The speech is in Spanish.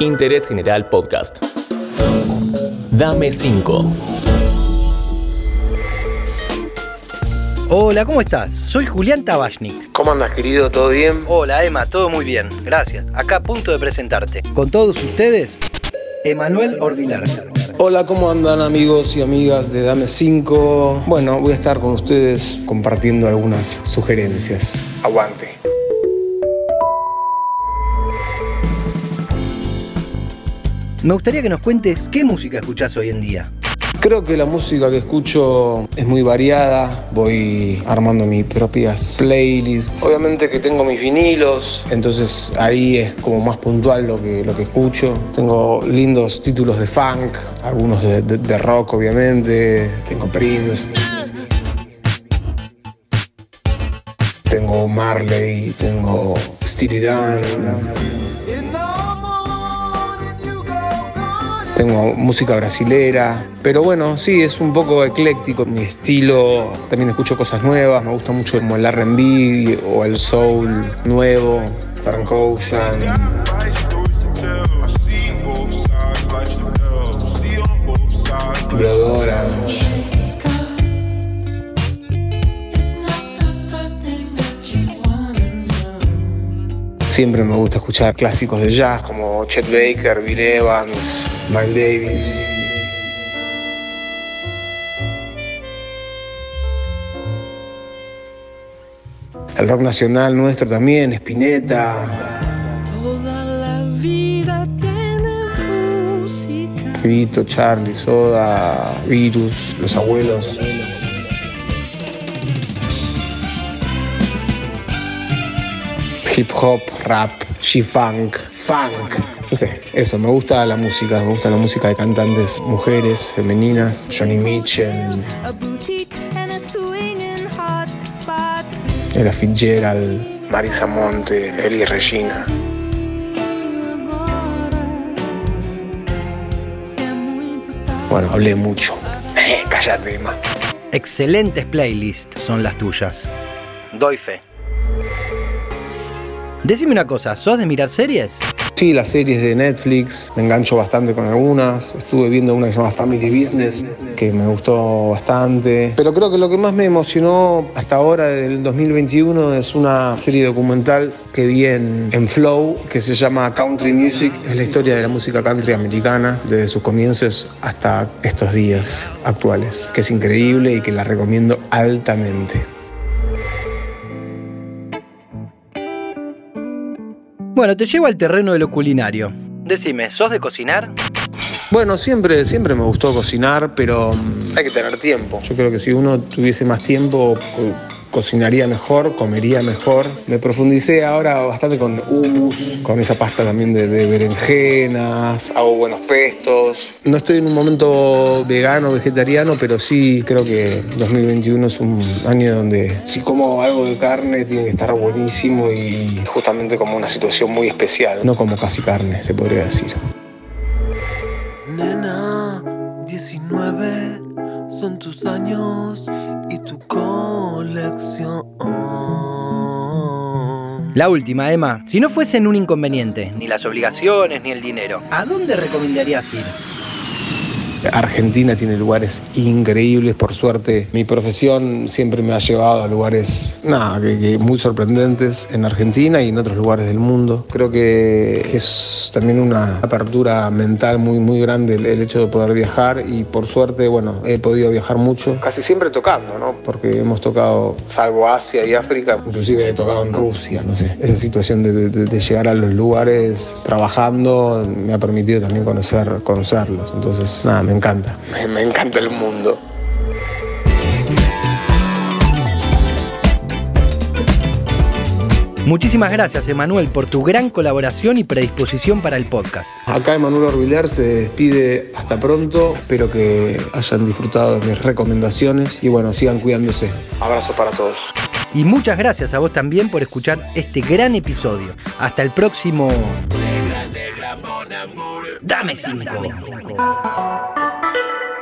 Interés General Podcast. Dame 5. Hola, ¿cómo estás? Soy Julián Tabachnik. ¿Cómo andas, querido? ¿Todo bien? Hola, Emma, todo muy bien, gracias. Acá a punto de presentarte. Con todos ustedes, Emanuel Ordilar. Hola, ¿cómo andan amigos y amigas de Dame 5? Bueno, voy a estar con ustedes compartiendo algunas sugerencias. Aguante. Me gustaría que nos cuentes qué música escuchás hoy en día. Creo que la música que escucho es muy variada, voy armando mis propias playlists. Obviamente que tengo mis vinilos, entonces ahí es como más puntual lo que, lo que escucho. Tengo lindos títulos de funk, algunos de, de- rock obviamente, tengo Prince. Tengo Marley, tengo Steely Dan. Tengo música brasilera, pero bueno, sí, es un poco ecléctico mi estilo. También escucho cosas nuevas, me gusta mucho como el RB o el soul nuevo, Frank Ocean. Blood Siempre me gusta escuchar clásicos de jazz como Chet Baker, Bill Evans, Miles Davis. El rock nacional nuestro también, Spinetta, Toda la vida tiene música. Vito, Charlie, Soda, Virus, Los Abuelos. Hip hop, rap, G-funk, funk. No sé, eso, me gusta la música, me gusta la música de cantantes mujeres, femeninas, Johnny Mitchell, A boutique and a swinging hot spot. Ella Fitzgerald, Marisa Monte, Eli Regina. Bueno, hablé mucho. Cállate, más. Excelentes playlists son las tuyas. Doy fe. Decime una cosa, ¿sos de mirar series? Sí, las series de Netflix, me engancho bastante con algunas. Estuve viendo una que se llama Family Business, que me gustó bastante. Pero creo que lo que más me emocionó hasta ahora del 2021 es una serie documental que vi en, en Flow, que se llama Country Music. Es la historia de la música country americana, desde sus comienzos hasta estos días actuales, que es increíble y que la recomiendo altamente. Bueno, te llevo al terreno de lo culinario. Decime, ¿sos de cocinar? Bueno, siempre, siempre me gustó cocinar, pero mm, hay que tener tiempo. Yo creo que si uno tuviese más tiempo, cocinaría mejor, comería mejor. Me profundicé ahora bastante con hummus, con esa pasta también de, de berenjenas, hago buenos pestos. No estoy en un momento vegano, vegetariano, pero sí creo que 2021 es un año donde si como algo de carne tiene que estar buenísimo y justamente como una situación muy especial, no como casi carne, se podría decir. Nena, 19 son tus años. La última, Emma. Si no fuesen un inconveniente, ni las obligaciones, ni el dinero, ¿a dónde recomendarías ir? Argentina tiene lugares increíbles, por suerte. Mi profesión siempre me ha llevado a lugares nada, que- que muy sorprendentes en Argentina y en otros lugares del mundo. Creo que es también una apertura mental muy, muy grande el, el hecho de poder viajar y por suerte, bueno, he podido viajar mucho. Casi siempre tocando, ¿no? Porque hemos tocado, salvo Asia y África, inclusive he tocado en Rusia, no sé. Esa situación de, de- de llegar a los lugares trabajando me ha permitido también conocer, conocerlos. Entonces, nada, me encanta. Me, me encanta el mundo. Muchísimas gracias, Emanuel, por tu gran colaboración y predisposición para el podcast. Acá Emanuel Orbiler se despide hasta pronto. Espero que hayan disfrutado de mis recomendaciones y bueno, sigan cuidándose. Abrazo para todos. Y muchas gracias a vos también por escuchar este gran episodio. Hasta el próximo. Dame cinco.